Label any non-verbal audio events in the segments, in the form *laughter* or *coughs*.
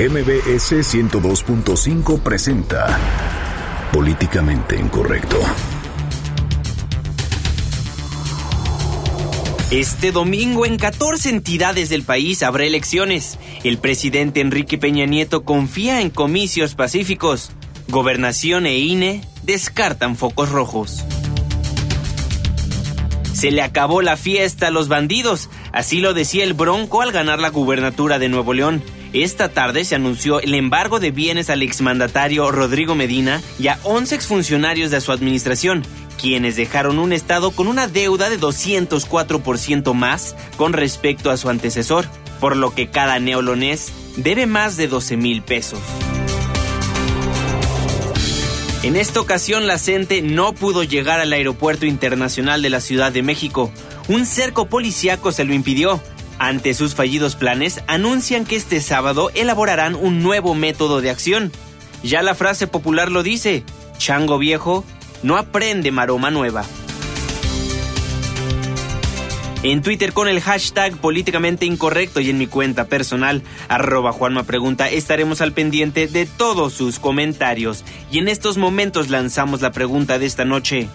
MBS 102.5 presenta Políticamente Incorrecto. Este domingo en 14 entidades del país habrá elecciones. El presidente Enrique Peña Nieto confía en comicios pacíficos. Gobernación e INE descartan focos rojos. Se le acabó la fiesta a los bandidos, así lo decía el Bronco al ganar la gubernatura de Nuevo León. Esta tarde se anunció el embargo de bienes al exmandatario Rodrigo Medina y a 11 exfuncionarios de su administración, quienes dejaron un estado con una deuda de 204% más con respecto a su antecesor, por lo que cada neolonés debe más de 12 mil pesos. En esta ocasión la CENTE no pudo llegar al Aeropuerto Internacional de la Ciudad de México. Un cerco policiaco se lo impidió, ante sus fallidos planes, anuncian que este sábado elaborarán un nuevo método de acción. Ya la frase popular lo dice, chango viejo no aprende maroma nueva. En Twitter con el hashtag políticamente incorrecto y en mi cuenta personal, arroba Juanma Pregunta, estaremos al pendiente de todos sus comentarios. Y en estos momentos lanzamos la pregunta de esta noche.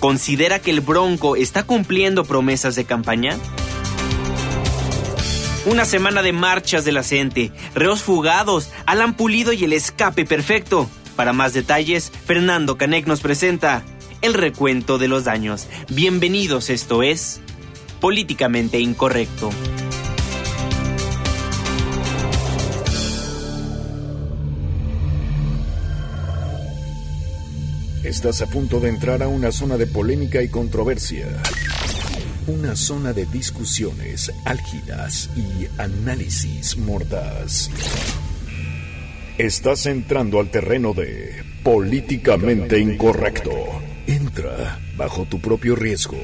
¿Considera que el Bronco está cumpliendo promesas de campaña? Una semana de marchas de la CENTE, reos fugados, Alan Pulido y el escape perfecto. Para más detalles, Fernando Canec nos presenta el recuento de los daños. Bienvenidos, esto es Políticamente Incorrecto. Estás a punto de entrar a una zona de polémica y controversia. Una zona de discusiones álgidas y análisis mordaz. Estás entrando al terreno de políticamente incorrecto. Entra bajo tu propio riesgo.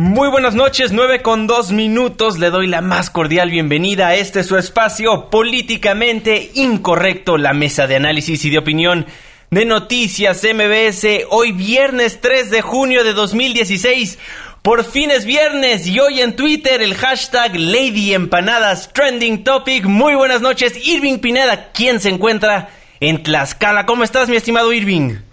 Muy buenas noches, 9 con 2 minutos. Le doy la más cordial bienvenida a este su espacio políticamente incorrecto, la mesa de análisis y de opinión de noticias MBS. Hoy viernes 3 de junio de 2016. Por fin es viernes y hoy en Twitter el hashtag Lady Empanadas Trending Topic. Muy buenas noches, Irving Pineda, quien se encuentra en Tlaxcala. ¿Cómo estás, mi estimado Irving?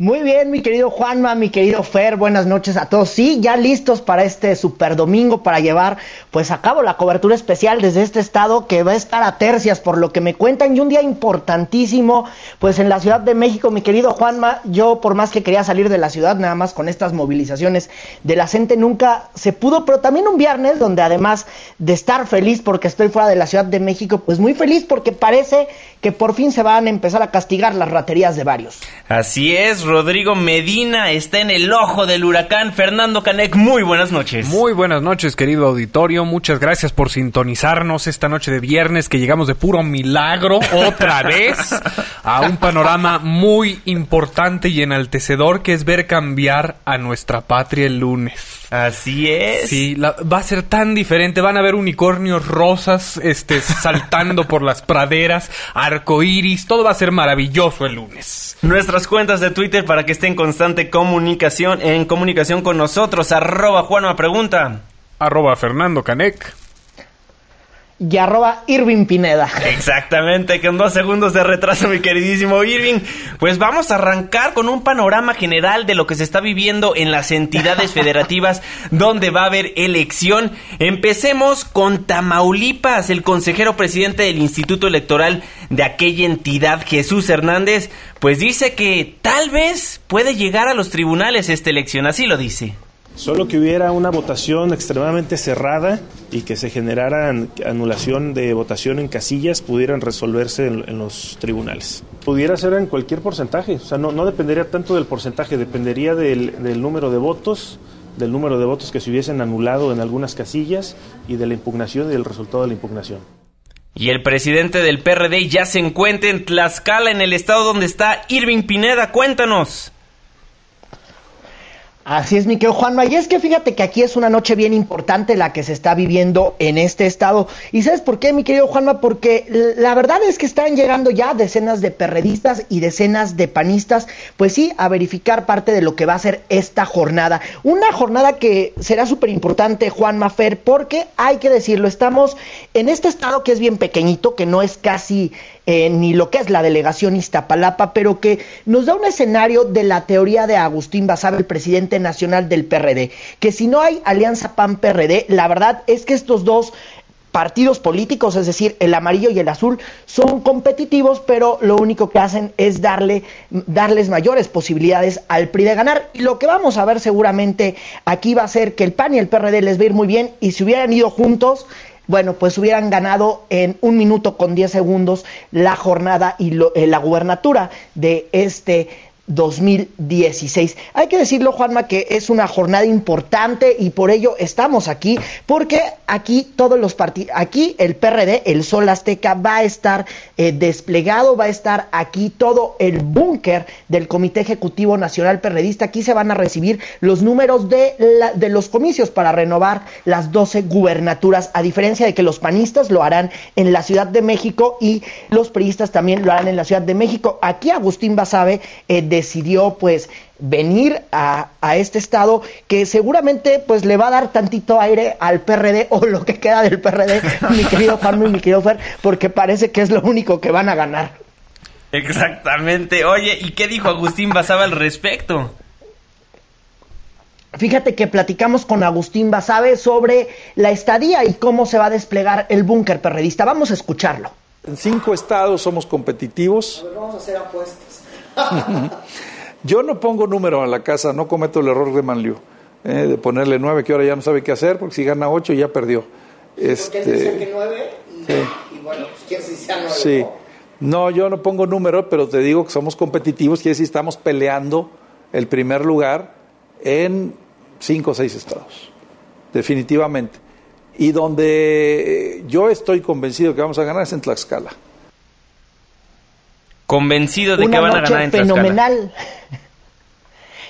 Muy bien, mi querido Juanma, mi querido Fer, buenas noches a todos. Sí, ya listos para este super domingo para llevar pues a cabo la cobertura especial desde este estado que va a estar a tercias por lo que me cuentan y un día importantísimo pues en la Ciudad de México, mi querido Juanma, yo por más que quería salir de la ciudad nada más con estas movilizaciones de la gente nunca se pudo, pero también un viernes donde además de estar feliz porque estoy fuera de la Ciudad de México, pues muy feliz porque parece que por fin se van a empezar a castigar las raterías de varios. Así es, Rodrigo Medina está en el ojo del huracán. Fernando Canec, muy buenas noches. Muy buenas noches, querido auditorio. Muchas gracias por sintonizarnos esta noche de viernes que llegamos de puro milagro otra *laughs* vez a un panorama muy importante y enaltecedor que es ver cambiar a nuestra patria el lunes. Así es. Sí, va a ser tan diferente. Van a ver unicornios rosas este, *laughs* saltando por las praderas, arcoíris. Todo va a ser maravilloso el lunes. Nuestras cuentas de Twitter para que estén en constante comunicación, en comunicación con nosotros. Arroba Juanma Pregunta. Arroba Fernando Canec y arroba Irving Pineda. Exactamente, con dos segundos de retraso, mi queridísimo Irving. Pues vamos a arrancar con un panorama general de lo que se está viviendo en las entidades federativas donde va a haber elección. Empecemos con Tamaulipas. El consejero presidente del Instituto Electoral de aquella entidad, Jesús Hernández, pues dice que tal vez puede llegar a los tribunales esta elección. Así lo dice. Solo que hubiera una votación extremadamente cerrada y que se generara anulación de votación en casillas pudieran resolverse en, los tribunales. Pudiera ser en cualquier porcentaje, o sea, no, no dependería tanto del porcentaje, dependería del, del número de votos, del número de votos que se hubiesen anulado en algunas casillas y de la impugnación y del resultado de la impugnación. Y el presidente del PRD ya se encuentra en Tlaxcala, en el estado donde está Irving Pineda. Cuéntanos. Así es, mi querido Juanma. Y es que fíjate que aquí es una noche bien importante la que se está viviendo en este estado. ¿Y sabes por qué, mi querido Juanma? Porque la verdad es que están llegando ya decenas de perredistas y decenas de panistas, pues sí, a verificar parte de lo que va a ser esta jornada. Una jornada que será súper importante, Juanma Fer, porque hay que decirlo, estamos en este estado que es bien pequeñito, que no es casi eh, ni lo que es la delegación Iztapalapa, pero que nos da un escenario de la teoría de Agustín Basabe, el presidente nacional del PRD, que si no hay alianza PAN-PRD, la verdad es que estos dos partidos políticos, es decir, el amarillo y el azul, son competitivos, pero lo único que hacen es darle, darles mayores posibilidades al PRI de ganar. Y lo que vamos a ver seguramente aquí va a ser que el PAN y el PRD les va a ir muy bien y si hubieran ido juntos, bueno, pues hubieran ganado en un minuto con diez segundos la jornada y eh, la gubernatura de este 2016. Hay que decirlo, Juanma, que es una jornada importante y por ello estamos aquí, porque aquí todos los partidos, aquí el PRD, el Sol Azteca, va a estar eh, desplegado, va a estar aquí todo el búnker del Comité Ejecutivo Nacional Perredista. Aquí se van a recibir los números de, los comicios para renovar las 12 gubernaturas, a diferencia de que los panistas lo harán en la Ciudad de México y los priistas también lo harán en la Ciudad de México. Aquí Agustín Basabe eh, de decidió pues venir a, este estado que seguramente pues le va a dar tantito aire al PRD *laughs* o lo que queda del PRD, *laughs* mi querido Juan y mi querido Fer, porque parece que es lo único que van a ganar. Exactamente. Oye, ¿y qué dijo Agustín Basaba al respecto? Fíjate que platicamos con Agustín Basabe sobre la estadía y cómo se va a desplegar el búnker perredista. Vamos a escucharlo. En cinco estados somos competitivos. vamos a hacer apuestas. *laughs* Yo no pongo número a la casa, no cometo el error de Manliu, eh, de ponerle nueve, que ahora ya no sabe qué hacer, porque si gana ocho ya perdió. Este, que nueve y, bueno, pues sea nueve. Sí. No, yo no pongo número, pero te digo que somos competitivos, quiere decir estamos peleando el primer lugar en cinco o seis estados, definitivamente. Y donde yo estoy convencido que vamos a ganar es en Tlaxcala. Convencido de que van a ganar en fenomenal.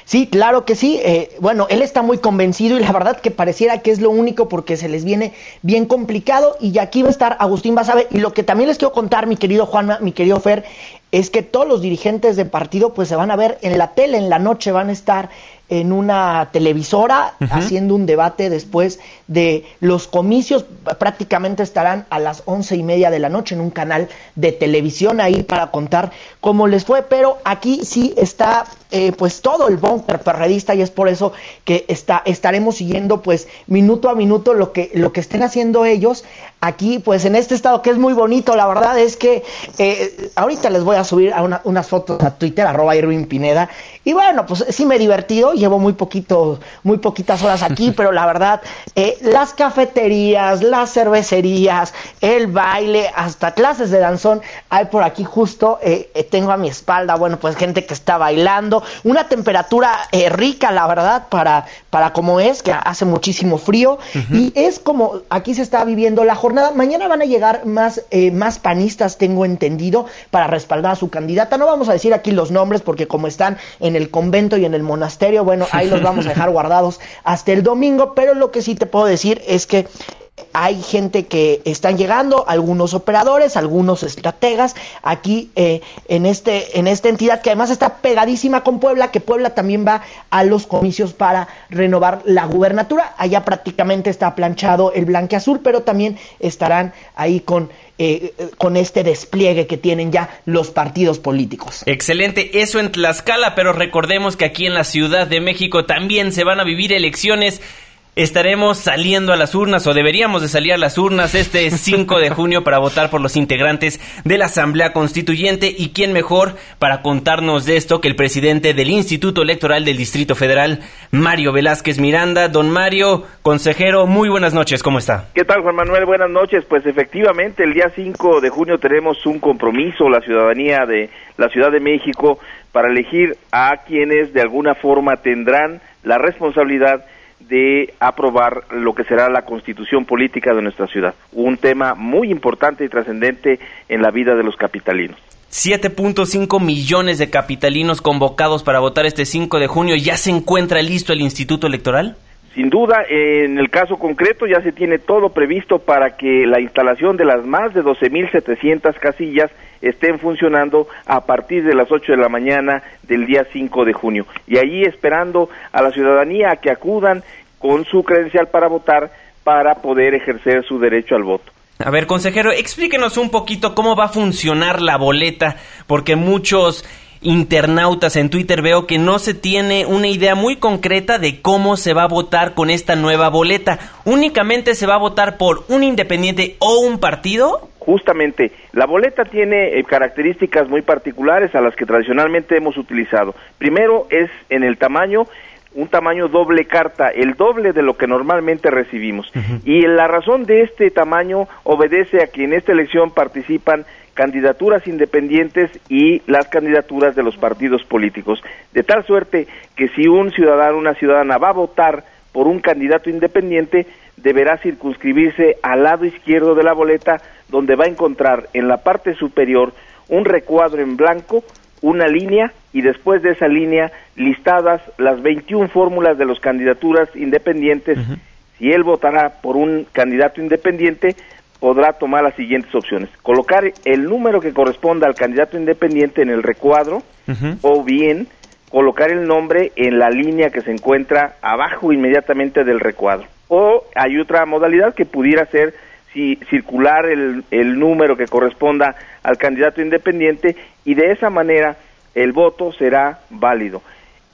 Sí, claro que sí. Eh, bueno, él está muy convencido y la verdad que pareciera que es lo único porque se les viene bien complicado y aquí va a estar Agustín Basabe. Y lo que también les quiero contar, mi querido Juanma, mi querido Fer, es que todos los dirigentes de partido pues se van a ver en la tele, en la noche van a estar en una televisora haciendo un debate después de los comicios. Prácticamente estarán a las once y media de la noche en un canal de televisión ahí para contar cómo les fue. Pero aquí sí está eh, pues todo el bunker perredista y es por eso que está, estaremos siguiendo pues minuto a minuto lo que, lo que estén haciendo ellos aquí pues en este estado que es muy bonito. La verdad es que eh, ahorita les voy a subir a unas fotos a Twitter, arroba Irwin Pineda. Y bueno, pues sí me he divertido llevo muy poquito, muy poquitas horas aquí, *laughs* pero la verdad, eh, las cafeterías, las cervecerías, el baile, hasta clases de danzón, hay por aquí justo, eh, tengo a mi espalda, bueno, pues gente que está bailando, una temperatura rica, la verdad, para, para como es, que hace muchísimo frío, y es como aquí se está viviendo la jornada. Mañana van a llegar más, más panistas, tengo entendido, para respaldar a su candidata. No vamos a decir aquí los nombres, porque como están en el convento y en el monasterio, bueno, ahí los vamos a dejar *laughs* guardados hasta el domingo, pero lo que sí te puedo decir es que hay gente que están llegando, algunos operadores, algunos estrategas aquí eh, en este en esta entidad que además está pegadísima con Puebla, que Puebla también va a los comicios para renovar la gubernatura. Allá prácticamente está planchado el blanque azul, pero también estarán ahí con eh, con este despliegue que tienen ya los partidos políticos. Excelente, eso en Tlaxcala, pero recordemos que aquí en la Ciudad de México también se van a vivir elecciones estaremos saliendo a las urnas o deberíamos de salir a las urnas este *laughs* 5 de junio para votar por los integrantes de la Asamblea Constituyente y quién mejor para contarnos de esto que el presidente del Instituto Electoral del Distrito Federal, Mario Velázquez Miranda. Don Mario, consejero, muy buenas noches, ¿cómo está? ¿Qué tal, Juan Manuel? Buenas noches. Pues efectivamente, el día 5 de junio tenemos un compromiso, la ciudadanía de la Ciudad de México, para elegir a quienes de alguna forma tendrán la responsabilidad de aprobar lo que será la constitución política de nuestra ciudad, un tema muy importante y trascendente en la vida de los capitalinos. 7.5 millones de capitalinos convocados para votar este 5 de junio. ¿Ya se encuentra listo el Instituto Electoral? Sin duda, en el caso concreto ya se tiene todo previsto para que la instalación de las más de 12.700 casillas estén funcionando a partir de las 8 de la mañana del día 5 de junio. Y ahí esperando a la ciudadanía a que acudan con su credencial para votar para poder ejercer su derecho al voto. A ver, consejero, explíquenos un poquito cómo va a funcionar la boleta, porque muchos internautas en Twitter veo que no se tiene una idea muy concreta de cómo se va a votar con esta nueva boleta. ¿Únicamente se va a votar por un independiente o un partido? Justamente, la boleta tiene eh, características muy particulares a las que tradicionalmente hemos utilizado. Primero es en el tamaño un tamaño doble carta, el doble de lo que normalmente recibimos. Y la razón de este tamaño obedece a que en esta elección participan candidaturas independientes y las candidaturas de los partidos políticos. De tal suerte que si un ciudadano o una ciudadana va a votar por un candidato independiente, deberá circunscribirse al lado izquierdo de la boleta, donde va a encontrar en la parte superior un recuadro en blanco una línea y después de esa línea listadas las 21 fórmulas de las candidaturas independientes. Si él votará por un candidato independiente, podrá tomar las siguientes opciones. Colocar el número que corresponda al candidato independiente en el recuadro o bien colocar el nombre en la línea que se encuentra abajo inmediatamente del recuadro. O hay otra modalidad que pudiera ser si circular el, el número que corresponda al candidato independiente y de esa manera el voto será válido.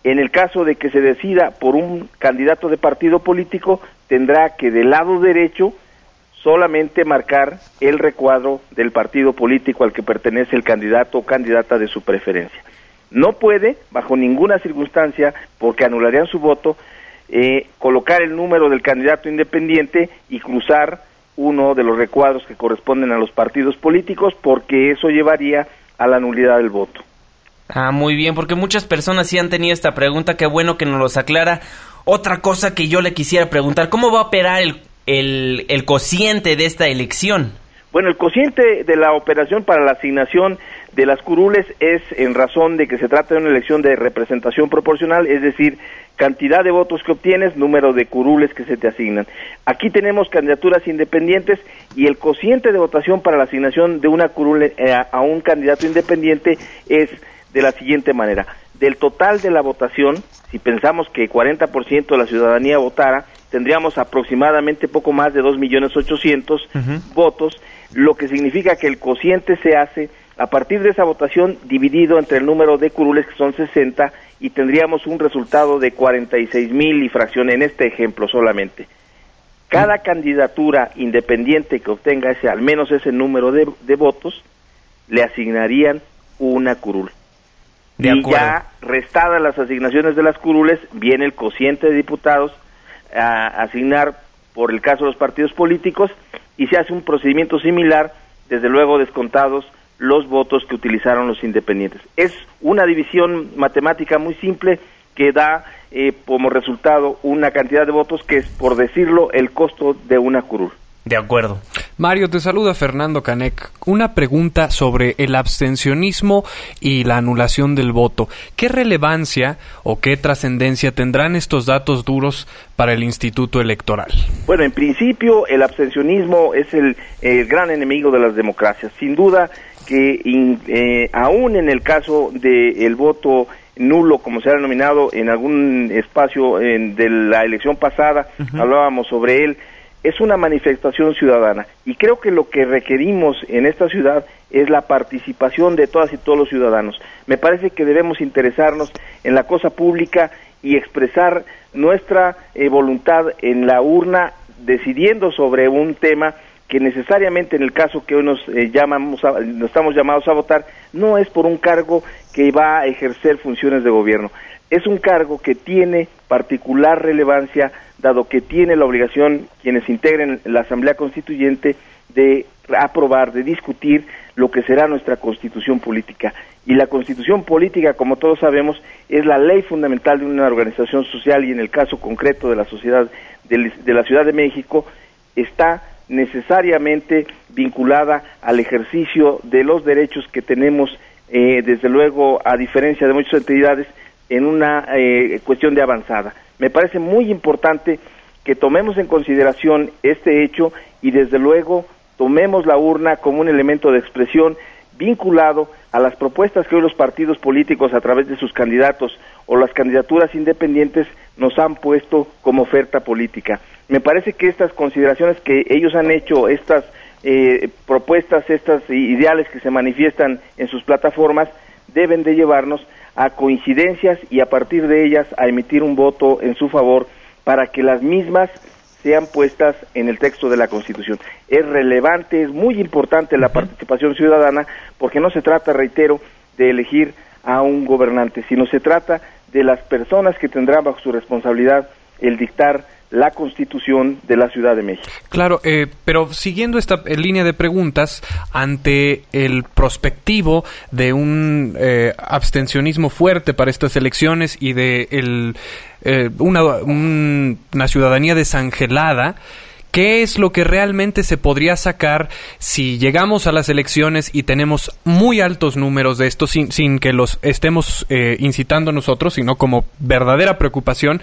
En el caso de que se decida por un candidato de partido político, tendrá que del lado derecho solamente marcar el recuadro del partido político al que pertenece el candidato o candidata de su preferencia. No puede, bajo ninguna circunstancia, porque anularían su voto, eh, colocar el número del candidato independiente y cruzar uno de los recuadros que corresponden a los partidos políticos porque eso llevaría a la nulidad del voto. Ah, muy bien, porque muchas personas sí han tenido esta pregunta, qué bueno que nos los aclara. Otra cosa que yo le quisiera preguntar, ¿cómo va a operar el, el, el cociente de esta elección? Bueno, el cociente de la operación para la asignación de las curules es en razón de que se trata de una elección de representación proporcional, es decir, cantidad de votos que obtienes, número de curules que se te asignan. Aquí tenemos candidaturas independientes y el cociente de votación para la asignación de una curule eh, a un candidato independiente es de la siguiente manera. Del total de la votación, si pensamos que 40% de la ciudadanía votara, tendríamos aproximadamente poco más de 2.800.000 votos, lo que significa que el cociente se hace a partir de esa votación dividido entre el número de curules, que son 60, y tendríamos un resultado de 46.000 y fracción en este ejemplo solamente. Cada candidatura independiente que obtenga ese, al menos ese número de, votos, le asignarían una curul. y ya restadas las asignaciones de las curules, viene el cociente de diputados a asignar por el caso de los partidos políticos y se hace un procedimiento similar, desde luego descontados los votos que utilizaron los independientes. Es una división matemática muy simple que da eh, como resultado una cantidad de votos que es, por decirlo, el costo de una curul. De acuerdo. Mario, te saluda Fernando Canek. Una pregunta sobre el abstencionismo y la anulación del voto. ¿Qué relevancia o qué trascendencia tendrán estos datos duros para el Instituto Electoral? Bueno, en principio el abstencionismo es el, gran enemigo de las democracias. Sin duda que eh, aún en el caso del voto nulo, como se ha denominado en algún espacio de la elección pasada, hablábamos sobre él, es una manifestación ciudadana y creo que lo que requerimos en esta ciudad es la participación de todas y todos los ciudadanos. Me parece que debemos interesarnos en la cosa pública y expresar nuestra eh, voluntad en la urna decidiendo sobre un tema que necesariamente en el caso que hoy nos eh, llamamos nos estamos llamados a votar no es por un cargo que va a ejercer funciones de gobierno es un cargo que tiene particular relevancia, dado que tiene la obligación quienes integren la Asamblea Constituyente de aprobar, de discutir lo que será nuestra constitución política. Y la constitución política, como todos sabemos, es la ley fundamental de una organización social y en el caso concreto de la sociedad de la Ciudad de México, está necesariamente vinculada al ejercicio de los derechos que tenemos eh, desde luego, a diferencia de muchas entidades, en una eh, cuestión de avanzada. Me parece muy importante que tomemos en consideración este hecho y desde luego tomemos la urna como un elemento de expresión vinculado a las propuestas que hoy los partidos políticos a través de sus candidatos o las candidaturas independientes nos han puesto como oferta política. Me parece que estas consideraciones que ellos han hecho, estas eh, propuestas, estas ideales que se manifiestan en sus plataformas, deben de llevarnos a coincidencias y a partir de ellas a emitir un voto en su favor para que las mismas sean puestas en el texto de la Constitución. Es relevante, es muy importante la participación ciudadana porque no se trata, reitero, de elegir a un gobernante, sino se trata de las personas que tendrán bajo su responsabilidad el dictar la constitución de la Ciudad de México. Claro, eh, pero siguiendo esta eh, línea de preguntas, ante el prospectivo de un eh, abstencionismo fuerte para estas elecciones y de el, una, una ciudadanía desangelada, ¿Qué es lo que realmente se podría sacar si llegamos a las elecciones y tenemos muy altos números de esto sin, que los estemos eh, incitando nosotros, sino como verdadera preocupación?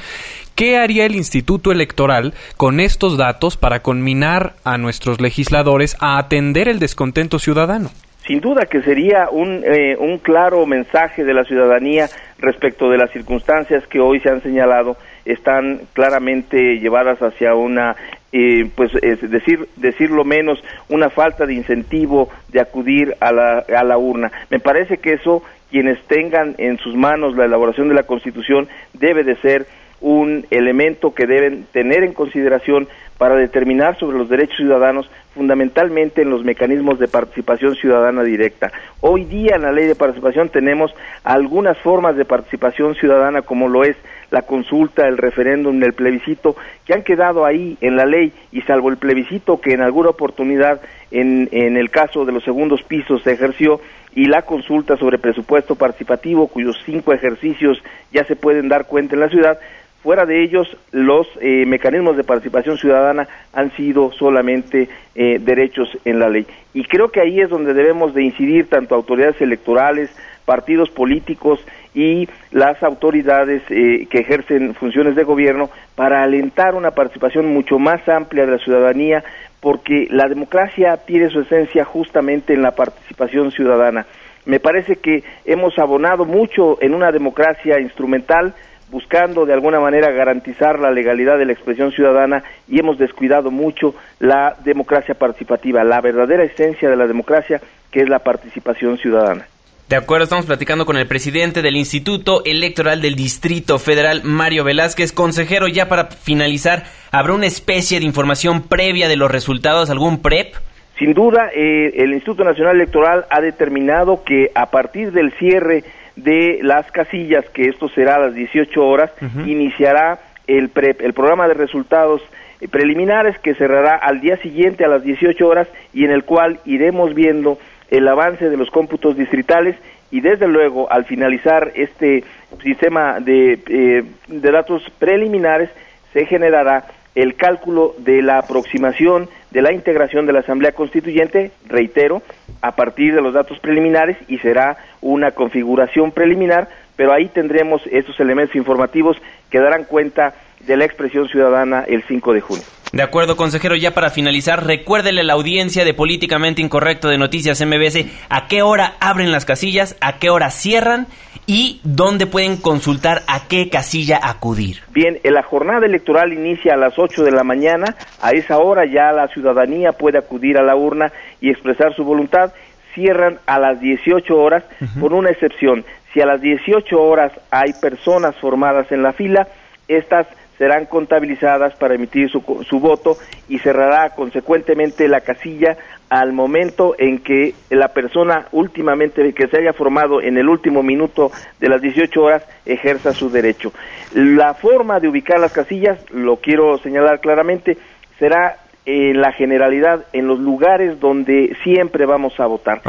¿Qué haría el Instituto Electoral con estos datos para conminar a nuestros legisladores a atender el descontento ciudadano? Sin duda que sería un, eh, un claro mensaje de la ciudadanía respecto de las circunstancias que hoy se han señalado están claramente llevadas hacia una eh, pues es decir decirlo menos una falta de incentivo de acudir a la, a la urna me parece que eso quienes tengan en sus manos la elaboración de la constitución debe de ser un elemento que deben tener en consideración para determinar sobre los derechos ciudadanos fundamentalmente en los mecanismos de participación ciudadana directa. Hoy día en la ley de participación tenemos algunas formas de participación ciudadana como lo es la consulta, el referéndum, el plebiscito, que han quedado ahí en la ley y salvo el plebiscito que en alguna oportunidad en, en el caso de los segundos pisos se ejerció y la consulta sobre presupuesto participativo cuyos cinco ejercicios ya se pueden dar cuenta en la ciudad, Fuera de ellos, los eh, mecanismos de participación ciudadana han sido solamente eh, derechos en la ley. Y creo que ahí es donde debemos de incidir tanto autoridades electorales, partidos políticos y las autoridades eh, que ejercen funciones de gobierno para alentar una participación mucho más amplia de la ciudadanía, porque la democracia tiene su esencia justamente en la participación ciudadana. Me parece que hemos abonado mucho en una democracia instrumental, buscando de alguna manera garantizar la legalidad de la expresión ciudadana y hemos descuidado mucho la democracia participativa, la verdadera esencia de la democracia que es la participación ciudadana. De acuerdo, estamos platicando con el presidente del Instituto Electoral del Distrito Federal, Mario Velázquez. Consejero, ya para finalizar, ¿habrá una especie de información previa de los resultados, algún PREP? Sin duda, eh, el Instituto Nacional Electoral ha determinado que a partir del cierre de las casillas, que esto será a las 18 horas, iniciará el, el programa de resultados eh, preliminares que cerrará al día siguiente a las 18 horas y en el cual iremos viendo el avance de los cómputos distritales y desde luego al finalizar este sistema de, eh, de datos preliminares se generará el cálculo de la aproximación de la integración de la Asamblea Constituyente, reitero, a partir de los datos preliminares y será una configuración preliminar, pero ahí tendremos estos elementos informativos que darán cuenta de la expresión ciudadana el 5 de junio. De acuerdo, consejero, ya para finalizar, recuérdele a la audiencia de Políticamente Incorrecto de Noticias MBS a qué hora abren las casillas, a qué hora cierran y dónde pueden consultar a qué casilla acudir. Bien, la jornada electoral inicia a las 8 de la mañana, a esa hora ya la ciudadanía puede acudir a la urna y expresar su voluntad, cierran a las 18 horas, con una excepción, si a las 18 horas hay personas formadas en la fila, estas serán contabilizadas para emitir su, su, voto y cerrará consecuentemente la casilla al momento en que la persona últimamente que se haya formado en el último minuto de las 18 horas ejerza su derecho. La forma de ubicar las casillas, lo quiero señalar claramente, será en la generalidad en los lugares donde siempre vamos a votar.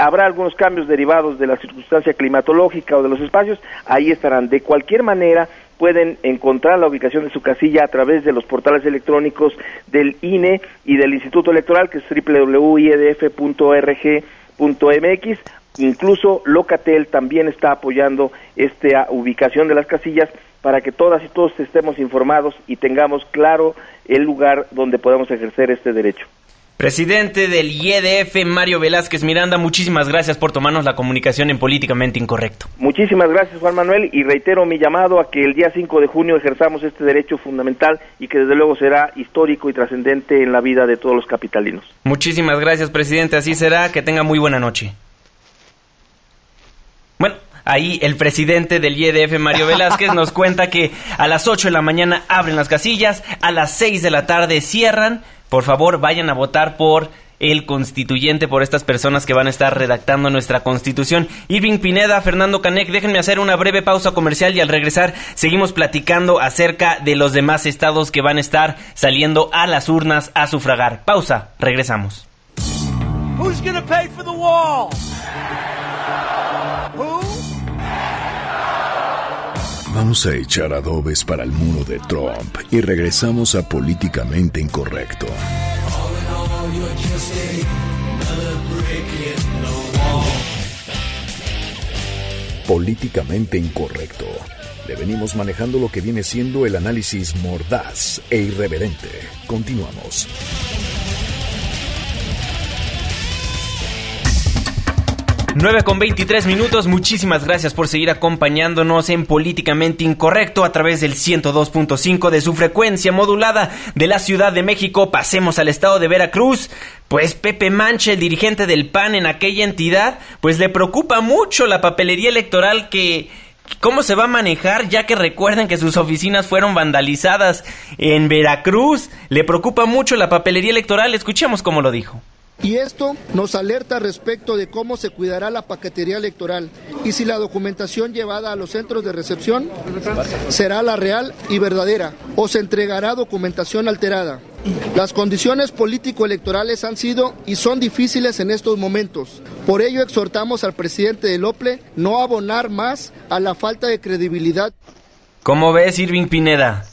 Habrá algunos cambios derivados de la circunstancia climatológica o de los espacios, ahí estarán. De cualquier manera, pueden encontrar la ubicación de su casilla a través de los portales electrónicos del INE y del Instituto Electoral, que es www.iedf.org.mx Incluso Locatel también está apoyando esta ubicación de las casillas para que todas y todos estemos informados y tengamos claro el lugar donde podemos ejercer este derecho. Presidente del IEDF, Mario Velázquez Miranda, muchísimas gracias por tomarnos la comunicación en Políticamente Incorrecto. Muchísimas gracias, Juan Manuel, y reitero mi llamado a que el día 5 de junio ejerzamos este derecho fundamental y que desde luego será histórico y trascendente en la vida de todos los capitalinos. Muchísimas gracias, presidente, así será, que tenga muy buena noche. Bueno, Ahí el presidente del IEDF, Mario Velázquez, nos *laughs* cuenta que a las 8 de la mañana abren las casillas, a las 6 de la tarde cierran. Por favor, vayan a votar por el constituyente, por estas personas que van a estar redactando nuestra constitución. Irving Pineda, Fernando Canec, déjenme hacer una breve pausa comercial y al regresar seguimos platicando acerca de los demás estados que van a estar saliendo a las urnas a sufragar. Pausa, regresamos. Vamos a echar adobes para el muro de Trump y regresamos a Políticamente Incorrecto. Políticamente Incorrecto. Le venimos manejando lo que viene siendo el análisis mordaz e irreverente. Continuamos. 9 con 23 minutos, muchísimas gracias por seguir acompañándonos en Políticamente Incorrecto a través del 102.5 de su frecuencia modulada de la Ciudad de México. Pasemos al estado de Veracruz. Pues Pepe Manche, el dirigente del PAN en aquella entidad, pues le preocupa mucho la papelería electoral que cómo se va a manejar, ya que recuerden que sus oficinas fueron vandalizadas en Veracruz. Le preocupa mucho la papelería electoral. Escuchemos cómo lo dijo. Y esto nos alerta respecto de cómo se cuidará la paquetería electoral y si la documentación llevada a los centros de recepción será la real y verdadera o se entregará documentación alterada. Las condiciones político-electorales han sido y son difíciles en estos momentos. Por ello exhortamos al presidente del OPLE no abonar más a la falta de credibilidad. ¿Cómo ves, Irving Pineda?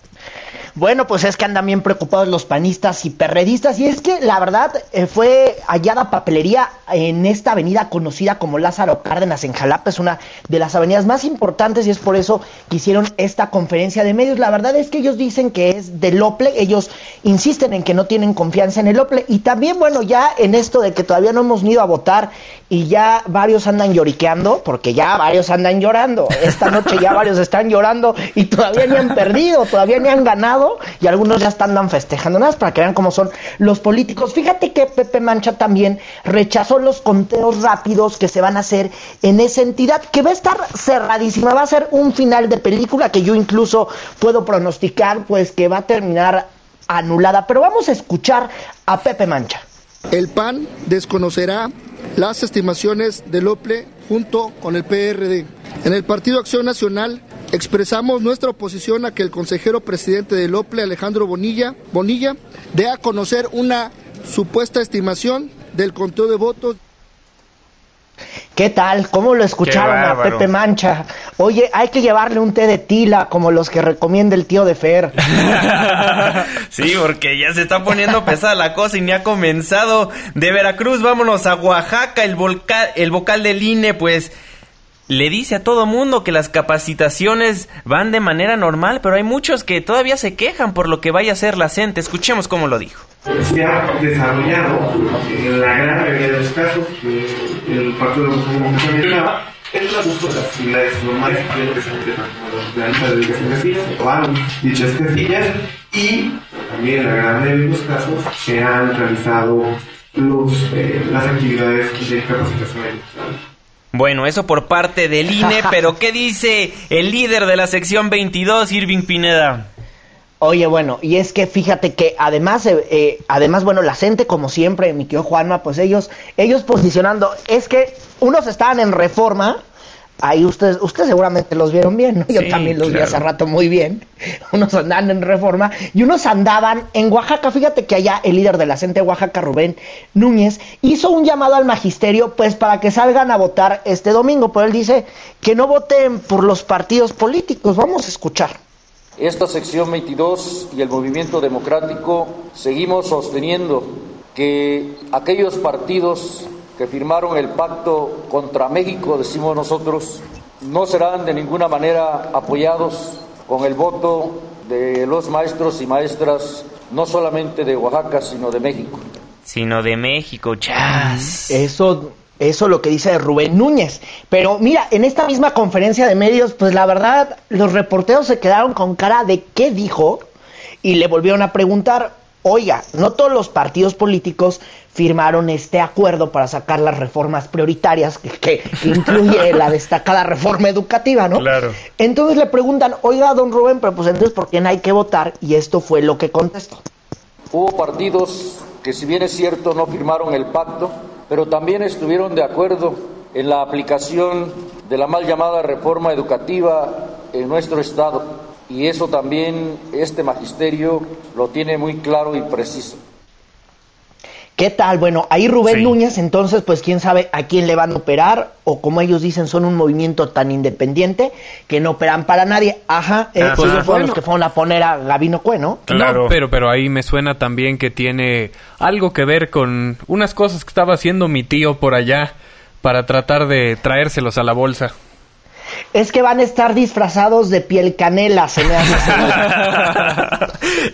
Bueno, pues es que andan bien preocupados los panistas y perredistas. Y es que la verdad eh, fue hallada papelería en esta avenida conocida como Lázaro Cárdenas en Jalapa, es una de las avenidas más importantes y es por eso que hicieron esta conferencia de medios. La verdad es que ellos dicen que es del OPLE, ellos insisten en que no tienen confianza en el OPLE y también, bueno, ya en esto de que todavía no hemos ido a votar y ya varios andan lloriqueando, porque ya varios andan llorando, esta noche ya varios están llorando y todavía ni han perdido, todavía ni han ganado y algunos ya están festejando. Nada más para que vean cómo son los políticos. Fíjate que Pepe Mancha también rechazó los conteos rápidos que se van a hacer en esa entidad, que va a estar cerradísima. Va a ser un final de película que yo incluso puedo pronosticar, pues que va a terminar anulada. Pero vamos a escuchar a Pepe Mancha. El PAN desconocerá las estimaciones del OPLE junto con el PRD. En el Partido Acción Nacional expresamos nuestra oposición a que el consejero presidente del OPLE, Alejandro Bonilla, Bonilla, dé a conocer una supuesta estimación del conteo de votos. ¿Qué tal? ¿Cómo lo escucharon a Pepe Mancha? Oye, hay que llevarle un té de tila como los que recomienda el tío de Fer. *laughs* sí, porque ya se está poniendo pesada la cosa y ni ha comenzado. De Veracruz, vámonos a Oaxaca, el, el vocal del INE, pues le dice a todo mundo que las capacitaciones van de manera normal, pero hay muchos que todavía se quejan por lo que vaya a ser la CENTE. Escuchemos cómo lo dijo. Se ha desarrollado en la gran mayoría de los casos el Partido de es la de las actividades normales se de dedicación de casillas, tomaron dichas casillas y también en la gran mayoría de los casos se han realizado los, eh, las actividades de capacitación bueno, eso por parte del INE, *laughs* pero ¿qué dice el líder de la sección 22, Irving Pineda? Oye, bueno, y es que fíjate que además, eh, eh, además, bueno, la gente, como siempre, mi tío Juanma, pues ellos, ellos posicionando, es que unos estaban en reforma, Ahí ustedes, ustedes seguramente los vieron bien, ¿no? Yo también los vi hace rato muy bien. *laughs* Unos andaban en reforma y unos andaban en Oaxaca. Fíjate que allá el líder de la CENTE Oaxaca, Rubén Núñez, hizo un llamado al magisterio, pues para que salgan a votar este domingo. Pero él dice que no voten por los partidos políticos. Vamos a escuchar. Esta sección 22 y el movimiento democrático seguimos sosteniendo que aquellos partidos que firmaron el pacto contra México, decimos nosotros, no serán de ninguna manera apoyados con el voto de los maestros y maestras, no solamente de Oaxaca, sino de México. Sino de México, chas. Eso, eso lo que dice Rubén Núñez. Pero mira, en esta misma conferencia de medios, pues la verdad, los reporteros se quedaron con cara de qué dijo y le volvieron a preguntar, oiga, no todos los partidos políticos firmaron este acuerdo para sacar las reformas prioritarias que, que incluye la destacada reforma educativa, ¿no? Claro. Entonces le preguntan, oiga, don Rubén, pero pues entonces ¿por quién hay que votar? Y esto fue lo que contestó. Hubo partidos que si bien es cierto no firmaron el pacto, pero también estuvieron de acuerdo en la aplicación de la mal llamada reforma educativa en nuestro Estado. Y eso también este magisterio lo tiene muy claro y preciso. ¿Qué tal? Bueno, ahí Rubén Sí. Núñez, entonces, pues quién sabe a quién le van a operar, o como ellos dicen, son un movimiento tan independiente que no operan para nadie. Ajá, eh, Ajá. ellos fueron Bueno. los que fueron a poner a Gabino Cue, ¿no? Claro. No, pero, pero ahí me suena también que tiene algo que ver con unas cosas que estaba haciendo mi tío por allá para tratar de traérselos a la bolsa. Es que van a estar disfrazados de piel canela, se me hace.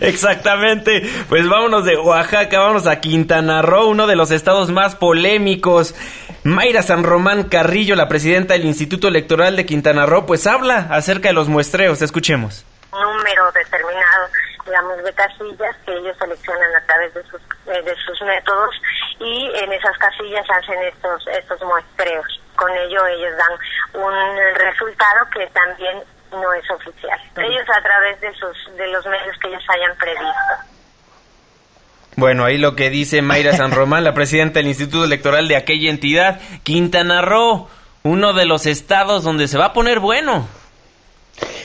*laughs* Exactamente. Pues vámonos de Oaxaca, vámonos a Quintana Roo, uno de los estados más polémicos. Mayra San Román Carrillo, la presidenta del Instituto Electoral de Quintana Roo, pues habla acerca de los muestreos. Escuchemos. número determinado, digamos, de casillas que ellos seleccionan a través de sus, eh, de sus métodos y en esas casillas hacen estos, estos muestreos. Con ello ellos dan un resultado que también no es oficial. Ellos a través de, sus, de los medios que ellos hayan previsto. Bueno, ahí lo que dice Mayra San Román, la presidenta del Instituto Electoral de aquella entidad, Quintana Roo, uno de los estados donde se va a poner bueno.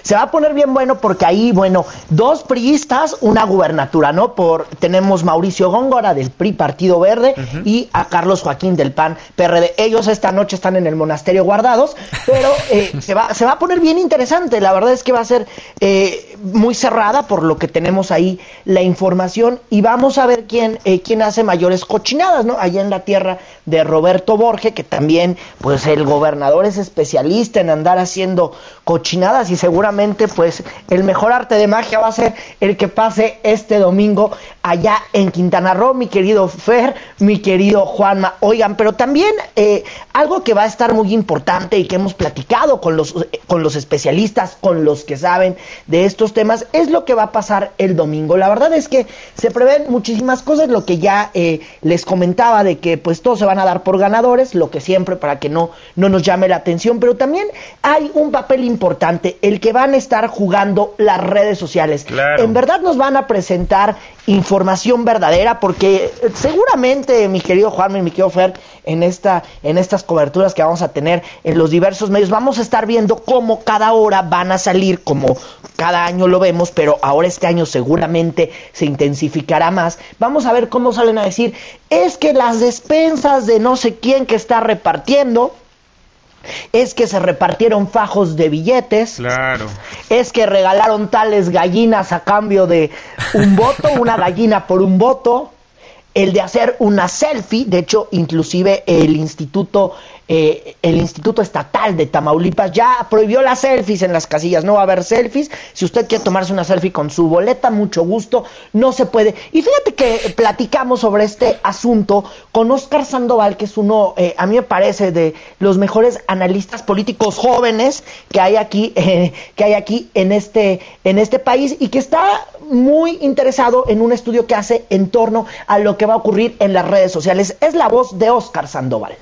Se va a poner bien bueno porque ahí, bueno, dos priistas, una gubernatura, ¿no? Por tenemos Mauricio Góngora del PRI Partido Verde y a Carlos Joaquín del PAN PRD. Ellos esta noche están en el monasterio guardados, pero eh, *laughs* se va se va a poner bien interesante. La verdad es que va a ser eh, muy cerrada por lo que tenemos ahí la información y vamos a ver quién eh, quién hace mayores cochinadas, ¿no? Allá en la tierra de Roberto Borge, que también, pues el gobernador es especialista en andar haciendo cochinadas y seguramente, pues el mejor arte de magia va a ser el que pase este domingo allá en Quintana Roo, mi querido Fer, mi querido Juanma. Oigan, pero también eh, algo que va a estar muy importante y que hemos platicado con los, eh, con los especialistas, con los que saben de estos temas, es lo que va a pasar el domingo. La verdad es que se prevén muchísimas cosas, lo que ya eh, les comentaba de que pues todos se van a dar por ganadores, lo que siempre para que no, no nos llame la atención, pero también hay un papel importante, el que van a estar jugando las redes sociales. Claro. En verdad nos van a presentar información verdadera porque seguramente mi querido Juan mi querido Fer en esta en estas coberturas que vamos a tener en los diversos medios vamos a estar viendo cómo cada hora van a salir como cada año lo vemos pero ahora este año seguramente se intensificará más. Vamos a ver cómo salen a decir es que las despensas de no sé quién que está repartiendo es que se repartieron fajos de billetes Claro. es que regalaron tales gallinas a cambio de un voto, *laughs* una gallina por un voto, el de hacer una selfie, de hecho, inclusive el instituto, eh, el instituto estatal de Tamaulipas ya prohibió las selfies en las casillas, no va a haber selfies. Si usted quiere tomarse una selfie con su boleta, mucho gusto, no se puede. Y fíjate que platicamos sobre este asunto con Oscar Sandoval, que es uno, eh, a mí me parece, de los mejores analistas políticos jóvenes que hay aquí, *laughs* eh, que hay aquí en este, en este país y que está muy interesado en un estudio que hace en torno a lo que va a ocurrir en las redes sociales. Es la voz de Oscar Sandoval.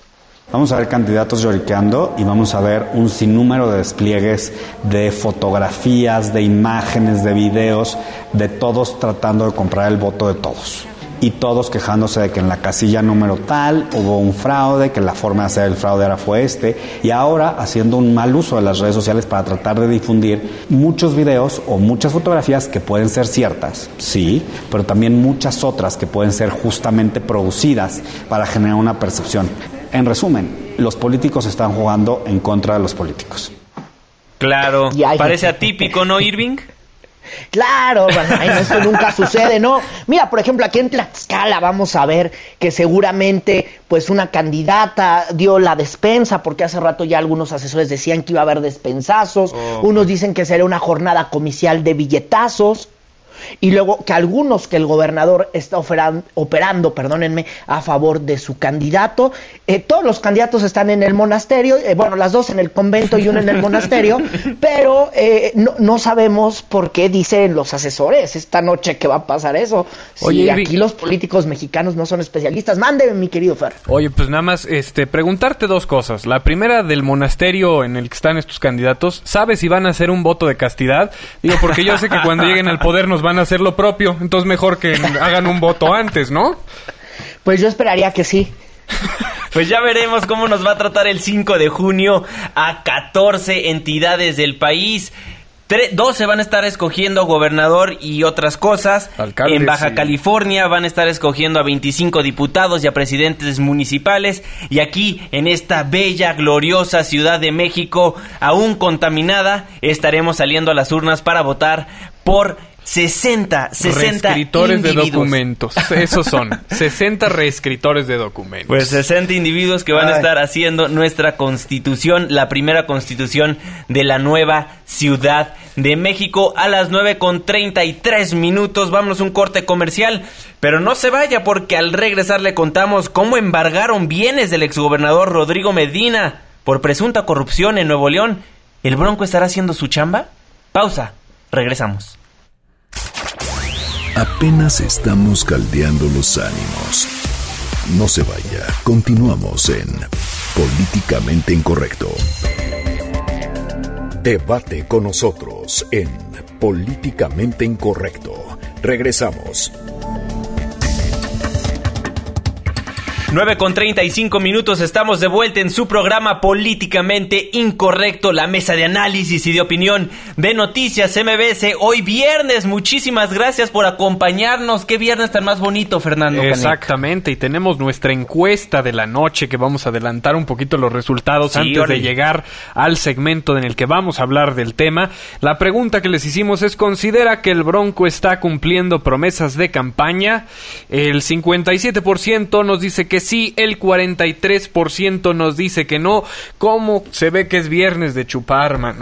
Vamos a ver candidatos lloriqueando y vamos a ver un sinnúmero de despliegues de fotografías, de imágenes, de videos, de todos tratando de comprar el voto de todos. Y todos quejándose de que en la casilla número tal hubo un fraude, que la forma de hacer el fraude era fue este, y ahora haciendo un mal uso de las redes sociales para tratar de difundir muchos videos o muchas fotografías que pueden ser ciertas, sí, pero también muchas otras que pueden ser justamente producidas para generar una percepción. En resumen, los políticos están jugando en contra de los políticos. Claro. Parece atípico, ¿no, Irving? *laughs* Claro, bueno, eso nunca sucede, ¿no? Mira, por ejemplo, aquí en Tlaxcala vamos a ver que seguramente pues una candidata dio la despensa, porque hace rato ya algunos asesores decían que iba a haber despensazos, Oh, unos dicen que sería una jornada comicial de billetazos. Y luego que algunos que el gobernador está operan- operando, perdónenme, a favor de su candidato. Eh, todos los candidatos están en el monasterio, eh, bueno, las dos en el convento y uno en el *laughs* monasterio, pero eh, no, no sabemos por qué dicen los asesores esta noche que va a pasar eso. Si Oye, aquí los políticos mexicanos no son especialistas. Mándeme, mi querido Fer. Oye, pues nada más, este, preguntarte dos cosas. La primera del monasterio en el que están estos candidatos, ¿sabes si van a hacer un voto de castidad? Digo, porque yo sé que cuando lleguen al poder nos van a hacer lo propio, entonces mejor que *laughs* hagan un voto antes, ¿no? Pues yo esperaría que sí. *laughs* Pues ya veremos cómo nos va a tratar el 5 de junio a 14 entidades del país. Tre- 12 van a estar escogiendo gobernador y otras cosas. Alcaldes en Baja California van a estar escogiendo a 25 diputados y a presidentes municipales. Y aquí, en esta bella, gloriosa Ciudad de México, aún contaminada, estaremos saliendo a las urnas para votar por 60, 60 reescritores de documentos. Esos son. *laughs* 60 reescritores de documentos. Pues 60 individuos que van a estar haciendo nuestra constitución, la primera constitución de la nueva Ciudad de México a las 9 con 33 minutos. Vámonos un corte comercial, pero no se vaya porque al regresar le contamos cómo embargaron bienes del exgobernador Rodrigo Medina por presunta corrupción en Nuevo León. ¿El Bronco estará haciendo su chamba? Pausa, regresamos. Apenas estamos caldeando los ánimos. No se vaya, continuamos en Políticamente Incorrecto. Debate con nosotros en Políticamente Incorrecto. Regresamos. 9 con 35 minutos, estamos de vuelta en su programa Políticamente Incorrecto, la mesa de análisis y de opinión de Noticias MBS. Hoy viernes, muchísimas gracias por acompañarnos. Qué viernes tan más bonito, Fernando. Canek. Exactamente, y tenemos nuestra encuesta de la noche que vamos a adelantar un poquito los resultados Sí, antes de llegar al segmento en el que vamos a hablar del tema. La pregunta que les hicimos es, ¿considera que el Bronco está cumpliendo promesas de campaña? El 57% nos dice que sí, el 43% nos dice que no. ¿Cómo se ve que es viernes de chupar, mano?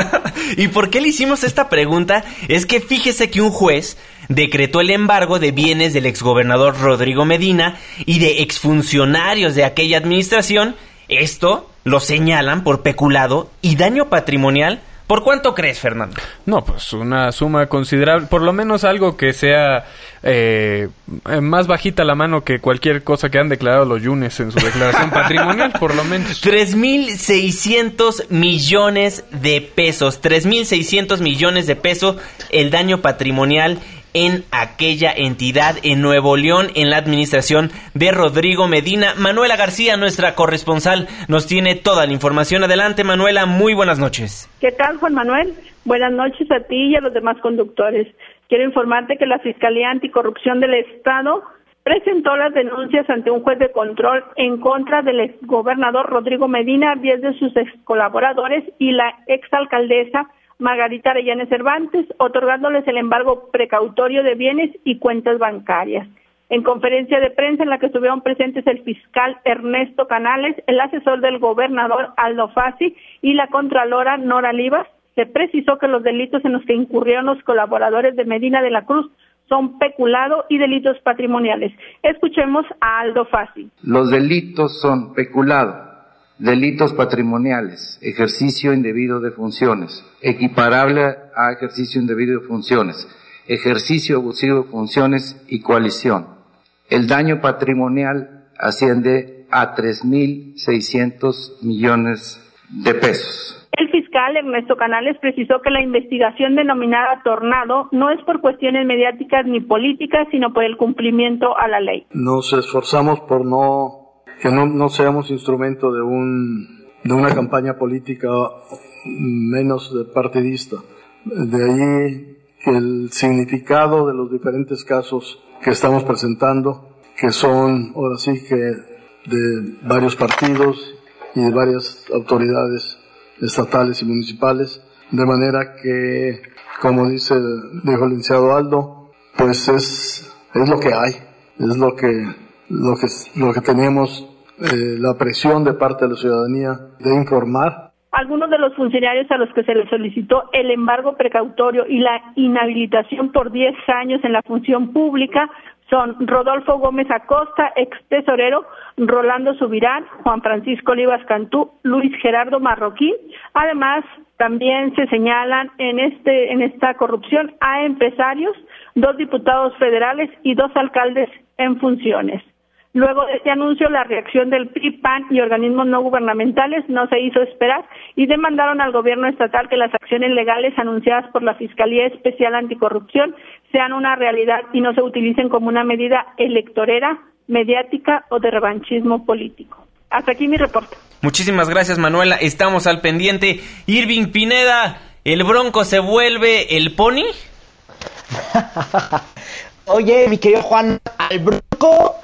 *laughs* ¿Y por qué le hicimos esta pregunta? Es que fíjese que un juez decretó el embargo de bienes del exgobernador Rodrigo Medina y de exfuncionarios de aquella administración. Esto lo señalan por peculado y daño patrimonial. ¿Por cuánto crees, Fernando? No, pues una suma considerable, por lo menos algo que sea eh, eh, más bajita la mano que cualquier cosa que han declarado los Yunes en su declaración *laughs* patrimonial, por lo menos. 3.600 millones de pesos. 3.600 millones de pesos el daño patrimonial en aquella entidad en Nuevo León, en la administración de Rodrigo Medina. Manuela García, nuestra corresponsal, nos tiene toda la información. Adelante, Manuela, muy buenas noches. ¿Qué tal, Juan Manuel? Buenas noches a ti y a los demás conductores. Quiero informarte que la Fiscalía Anticorrupción del Estado presentó las denuncias ante un juez de control en contra del exgobernador Rodrigo Medina, 10 de sus ex colaboradores y la exalcaldesa Margarita Arellana Cervantes, otorgándoles el embargo precautorio de bienes y cuentas bancarias. En conferencia de prensa en la que estuvieron presentes el fiscal Ernesto Canales, el asesor del gobernador Aldo Fassi y la contralora Nora Livas, se precisó que los delitos en los que incurrieron los colaboradores de Medina de la Cruz son peculado y delitos patrimoniales. Escuchemos a Aldo Fassi. Los delitos son peculado, delitos patrimoniales, ejercicio indebido de funciones, equiparable a ejercicio indebido de funciones, ejercicio abusivo de funciones y coalición. El daño patrimonial asciende a 3.600 millones de pesos. El fiscal Ernesto Canales precisó que la investigación denominada Tornado no es por cuestiones mediáticas ni políticas, sino por el cumplimiento a la ley. Nos esforzamos por no que no, no seamos instrumento de un de una campaña política menos partidista. De ahí que el significado de los diferentes casos que estamos presentando, que son ahora sí que de varios partidos y de varias autoridades estatales y municipales, De manera que, como dice, dijo el licenciado Aldo, pues es, es lo que hay, es lo que, lo que, lo que tenemos, eh, la presión de parte de la ciudadanía de informar algunos de los funcionarios a los que se les solicitó el embargo precautorio y la inhabilitación por 10 años en la función pública son Rodolfo Gómez Acosta, ex tesorero, Rolando Subirán, Juan Francisco Olivas Cantú, Luis Gerardo Marroquín. Además, también se señalan en este en esta corrupción a empresarios, dos diputados federales y dos alcaldes en funciones. Luego de este anuncio, la reacción del PRI, PAN y organismos no gubernamentales no se hizo esperar y demandaron al gobierno estatal que las acciones legales anunciadas por la Fiscalía Especial Anticorrupción sean una realidad y no se utilicen como una medida electorera, mediática o de revanchismo político. Hasta aquí mi reporte. Muchísimas gracias, Manuela. Estamos al pendiente. Irving Pineda, ¿el Bronco se vuelve el pony? *laughs* Oye, mi querido Juan, al Bronco,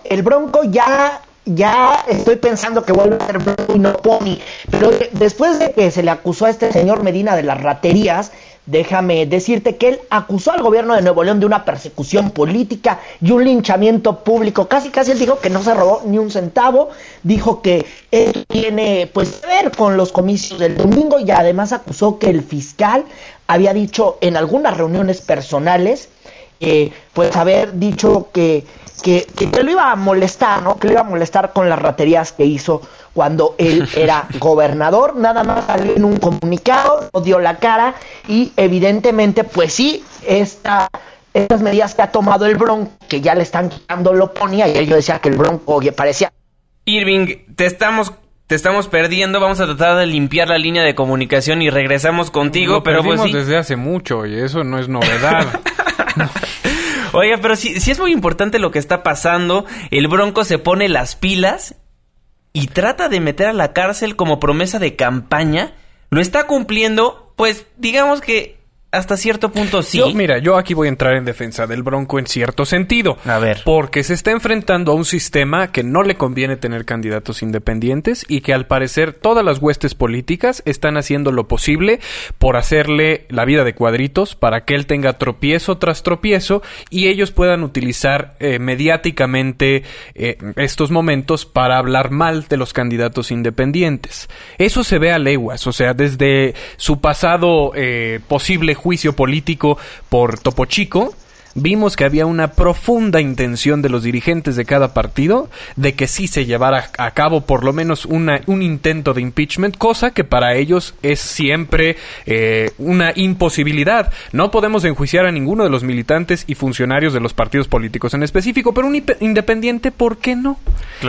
el Bronco ya, ya estoy pensando que vuelve a ser Bronco y no Pony. Pero después de que se le acusó a este señor Medina de las raterías, déjame decirte que él acusó al gobierno de Nuevo León de una persecución política y un linchamiento público. Casi, casi él dijo que no se robó ni un centavo, dijo que él tiene pues que ver con los comicios del domingo y además acusó que el fiscal había dicho en algunas reuniones personales pues haber dicho que, que, que, lo iba a molestar, ¿no? Que le iba a molestar con las raterías que hizo cuando él *laughs* era gobernador, nada más salió en un comunicado, dio la cara y evidentemente, pues sí, esta, estas medidas que ha tomado el Bronco, que ya le están quitando lo ponía, y yo decía que el Bronco oye, parecía... Irving, te estamos te estamos perdiendo, vamos a tratar de limpiar la línea de comunicación y regresamos contigo, pero pues sí. desde hace mucho y eso no es novedad. *laughs* *laughs* Oiga, pero sí, sí es muy importante lo que está pasando. El Bronco se pone las pilas y trata de meter a la cárcel como promesa de campaña. Lo está cumpliendo, pues digamos que hasta cierto punto sí. mira, yo aquí voy a entrar en defensa del Bronco en cierto sentido. A ver. Porque se está enfrentando a un sistema que no le conviene tener candidatos independientes y que al parecer todas las huestes políticas están haciendo lo posible por hacerle la vida de cuadritos para que él tenga tropiezo tras tropiezo y ellos puedan utilizar eh, mediáticamente eh, estos momentos para hablar mal de los candidatos independientes. Eso se ve a leguas, o sea, desde su pasado eh, posible juicio político por Topo Chico, vimos que había una profunda intención de los dirigentes de cada partido de que sí se llevara a cabo por lo menos una, un intento de impeachment, cosa que para ellos es siempre eh, una imposibilidad. No podemos enjuiciar a ninguno de los militantes y funcionarios de los partidos políticos en específico, pero un independiente, ¿por qué no?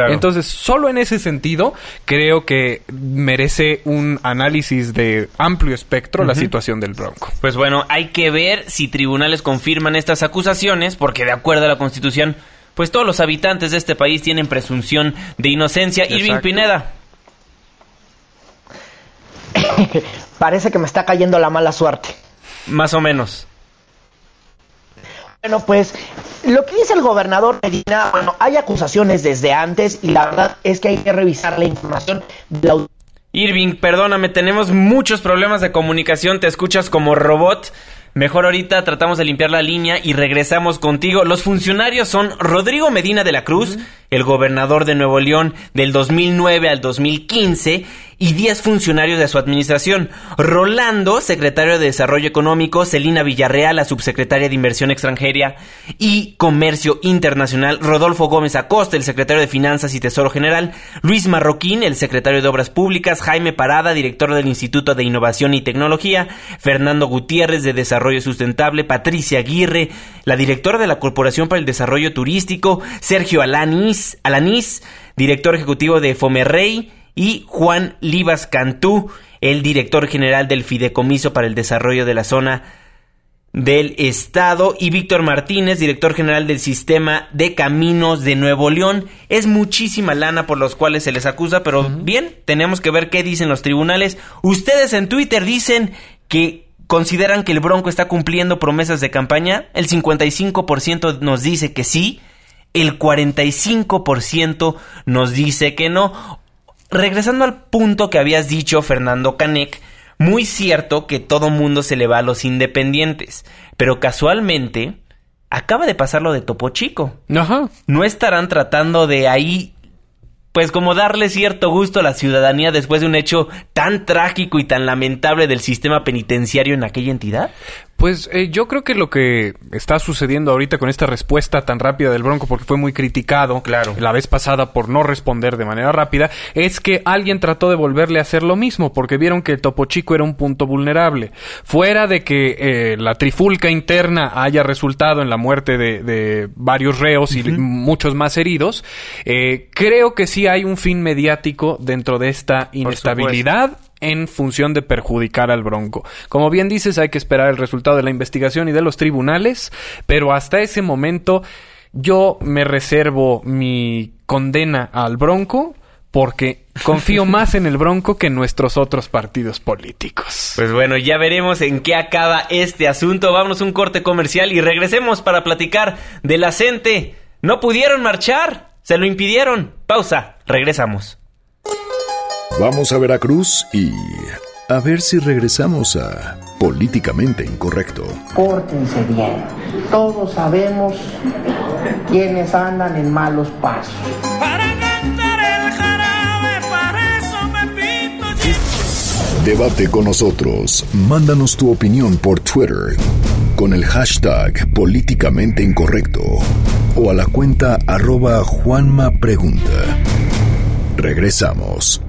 Entonces, solo en ese sentido, creo que merece un análisis de amplio espectro la situación del Bronco. Pues bueno, hay que ver si tribunales confirman estas acusaciones acusaciones, porque de acuerdo a la Constitución, pues todos los habitantes de este país tienen presunción de inocencia. Irving Pineda. *coughs* Parece que me está cayendo la mala suerte. Más o menos. Bueno, pues lo que dice el gobernador Medina, bueno, hay acusaciones desde antes y la verdad es que hay que revisar la información de la Irving, perdóname, tenemos muchos problemas de comunicación, te escuchas como robot. Mejor ahorita tratamos de limpiar la línea y regresamos contigo. Los funcionarios son Rodrigo Medina de la Cruz, el gobernador de Nuevo León del 2009 al 2015, y 10 funcionarios de su administración. Rolando, secretario de Desarrollo Económico, Celina Villarreal, la subsecretaria de Inversión Extranjera y Comercio Internacional, Rodolfo Gómez Acosta, el secretario de Finanzas y Tesoro General, Luis Marroquín, el secretario de Obras Públicas, Jaime Parada, director del Instituto de Innovación y Tecnología, Fernando Gutiérrez de Desarrollo Sustentable, Patricia Aguirre, la directora de la Corporación para el Desarrollo Turístico, Sergio Alanís, Alanís director ejecutivo de Fomerrey, y Juan Livas Cantú, el director general del Fideicomiso para el Desarrollo de la Zona del Estado y Víctor Martínez, director general del Sistema de Caminos de Nuevo León. Es muchísima lana por los cuales se les acusa, pero bien, tenemos que ver qué dicen los tribunales. Ustedes en Twitter dicen que consideran que el Bronco está cumpliendo promesas de campaña. El 55% nos dice que sí. El 45% nos dice que no regresando al punto que habías dicho, Fernando Canek, muy cierto que todo mundo se le va a los independientes, pero casualmente acaba de pasar lo de Topo Chico. Ajá. ¿No estarán tratando de ahí pues como darle cierto gusto a la ciudadanía después de un hecho tan trágico y tan lamentable del sistema penitenciario en aquella entidad? Pues eh, yo creo que lo que está sucediendo ahorita con esta respuesta tan rápida del Bronco, porque fue muy criticado claro. la vez pasada por no responder de manera rápida, es que alguien trató de volverle a hacer lo mismo, porque vieron que el Topo Chico era un punto vulnerable. Fuera de que eh, la trifulca interna haya resultado en la muerte de, de varios reos y muchos más heridos, eh, creo que sí hay un fin mediático dentro de esta inestabilidad en función de perjudicar al Bronco. Como bien dices, hay que esperar el resultado de la investigación y de los tribunales, pero hasta ese momento yo me reservo mi condena al Bronco porque confío *laughs* más en el Bronco que en nuestros otros partidos políticos. Pues bueno, ya veremos en qué acaba este asunto. Vámonos a un corte comercial y regresemos para platicar de la CENTE. No pudieron marchar, se lo impidieron. Pausa, regresamos. Vamos a Veracruz y a ver si regresamos a políticamente incorrecto. Pórtense bien. Todos sabemos quiénes andan en malos pasos. Debate con nosotros. Mándanos tu opinión por Twitter con el hashtag políticamente incorrecto o a la cuenta arroba Juanma Pregunta. Regresamos.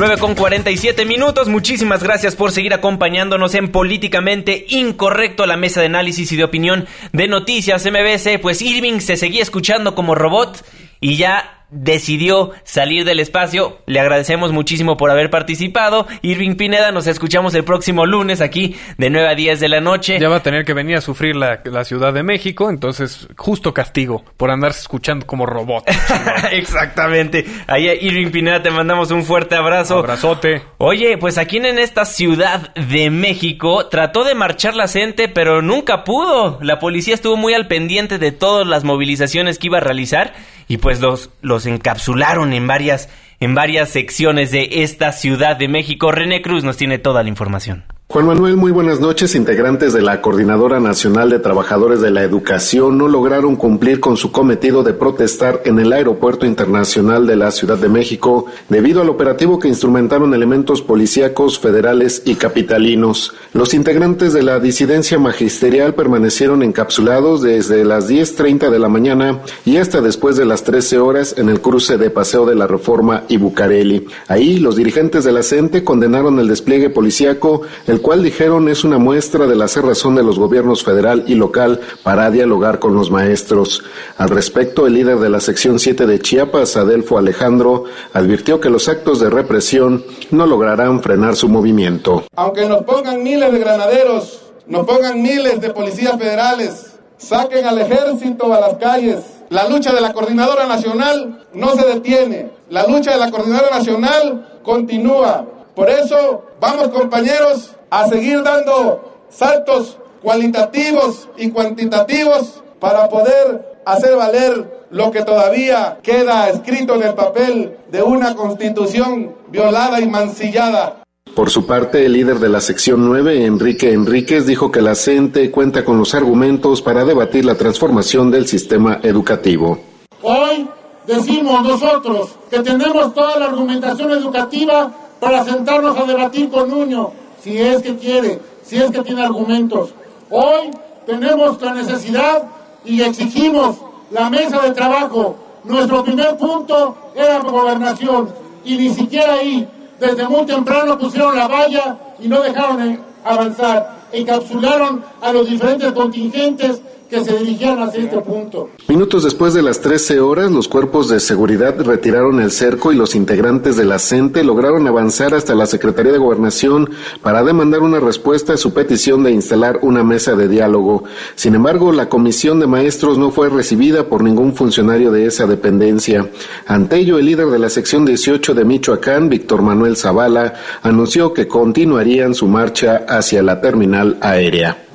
Nueve con 47 minutos. Muchísimas gracias por seguir acompañándonos en Políticamente Incorrecto, la mesa de análisis y de opinión de Noticias MBS. Pues Irving se seguía escuchando como robot y ya decidió salir del espacio. Le agradecemos muchísimo por haber participado. Irving Pineda, nos escuchamos el próximo lunes aquí de 9 a 10 de la noche. Ya va a tener que venir a sufrir la, la Ciudad de México, entonces justo castigo por andarse escuchando como robot. *laughs* Exactamente. Ahí Irving Pineda te mandamos un fuerte abrazo. Abrazote. Oye, pues aquí en esta Ciudad de México trató de marchar la gente, pero nunca pudo. La policía estuvo muy al pendiente de todas las movilizaciones que iba a realizar y pues los, los encapsularon en varias, en varias secciones de esta Ciudad de México. René Cruz nos tiene toda la información. Juan Manuel, muy buenas noches. Integrantes de la Coordinadora Nacional de Trabajadores de la Educación no lograron cumplir con su cometido de protestar en el Aeropuerto Internacional de la Ciudad de México debido al operativo que instrumentaron elementos policíacos federales y capitalinos. Los integrantes de la disidencia magisterial permanecieron encapsulados desde las 10.30 de la mañana y hasta después de las 13 horas en el cruce de Paseo de la Reforma y Bucareli. Ahí los dirigentes de la CENTE condenaron el despliegue policíaco, el cual dijeron es una muestra de la cerrazón de los gobiernos federal y local para dialogar con los maestros. Al respecto, el líder de la sección 7 de Chiapas, Adelfo Alejandro, advirtió que los actos de represión no lograrán frenar su movimiento. Aunque nos pongan miles de granaderos, nos pongan miles de policías federales, saquen al ejército a las calles, la lucha de la Coordinadora Nacional no se detiene. La lucha de la Coordinadora Nacional continúa. Por eso, vamos compañeros a seguir dando saltos cualitativos y cuantitativos para poder hacer valer lo que todavía queda escrito en el papel de una constitución violada y mancillada. Por su parte, el líder de la sección 9, Enrique Enríquez, dijo que la CENTE cuenta con los argumentos para debatir la transformación del sistema educativo. Hoy decimos nosotros que tenemos toda la argumentación educativa para sentarnos a debatir con Nuño, si es que quiere, si es que tiene argumentos. Hoy tenemos la necesidad y exigimos la mesa de trabajo. Nuestro primer punto era gobernación y ni siquiera ahí, desde muy temprano pusieron la valla y no dejaron avanzar. Encapsularon a los diferentes contingentes que se dirigían hacia este punto. Minutos después de las 13 horas, los cuerpos de seguridad retiraron el cerco y los integrantes de la CENTE lograron avanzar hasta la Secretaría de Gobernación para demandar una respuesta a su petición de instalar una mesa de diálogo. Sin embargo, la comisión de maestros no fue recibida por ningún funcionario de esa dependencia. Ante ello, el líder de la sección 18 de Michoacán, Víctor Manuel Zavala, anunció que continuarían su marcha hacia la terminal aérea.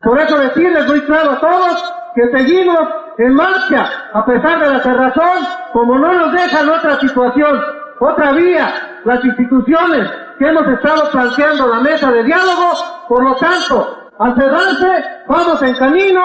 Por eso decirles muy claro a todos que seguimos en marcha, a pesar de la cerrazón, como no nos dejan otra situación, otra vía, las instituciones que hemos estado planteando la mesa de diálogo, por lo tanto, al cerrarse, vamos en camino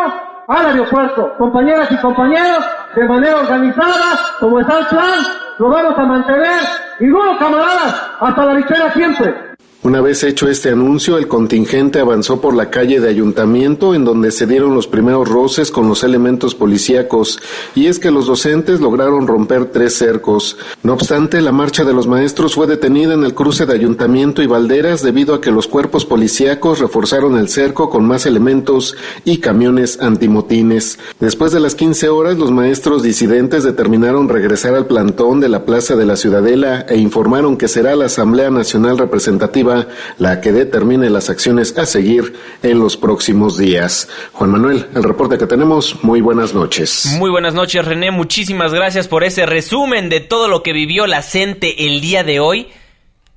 al aeropuerto. Compañeras y compañeros, de manera organizada, como está el plan, lo vamos a mantener y luego, camaradas, hasta la victoria siempre. Una vez hecho este anuncio, el contingente avanzó por la calle de Ayuntamiento, en donde se dieron los primeros roces con los elementos policíacos, y es que los docentes lograron romper tres cercos. No obstante, la marcha de los maestros fue detenida en el cruce de Ayuntamiento y Valderas debido a que los cuerpos policíacos reforzaron el cerco con más elementos y camiones antimotines. Después de las 15 horas, los maestros disidentes determinaron regresar al plantón de la Plaza de la Ciudadela e informaron que será la Asamblea Nacional Representativa la que determine las acciones a seguir en los próximos días. Juan Manuel, el reporte que tenemos, muy buenas noches. Muy buenas noches, René. Muchísimas gracias por ese resumen de todo lo que vivió la CENTE el día de hoy.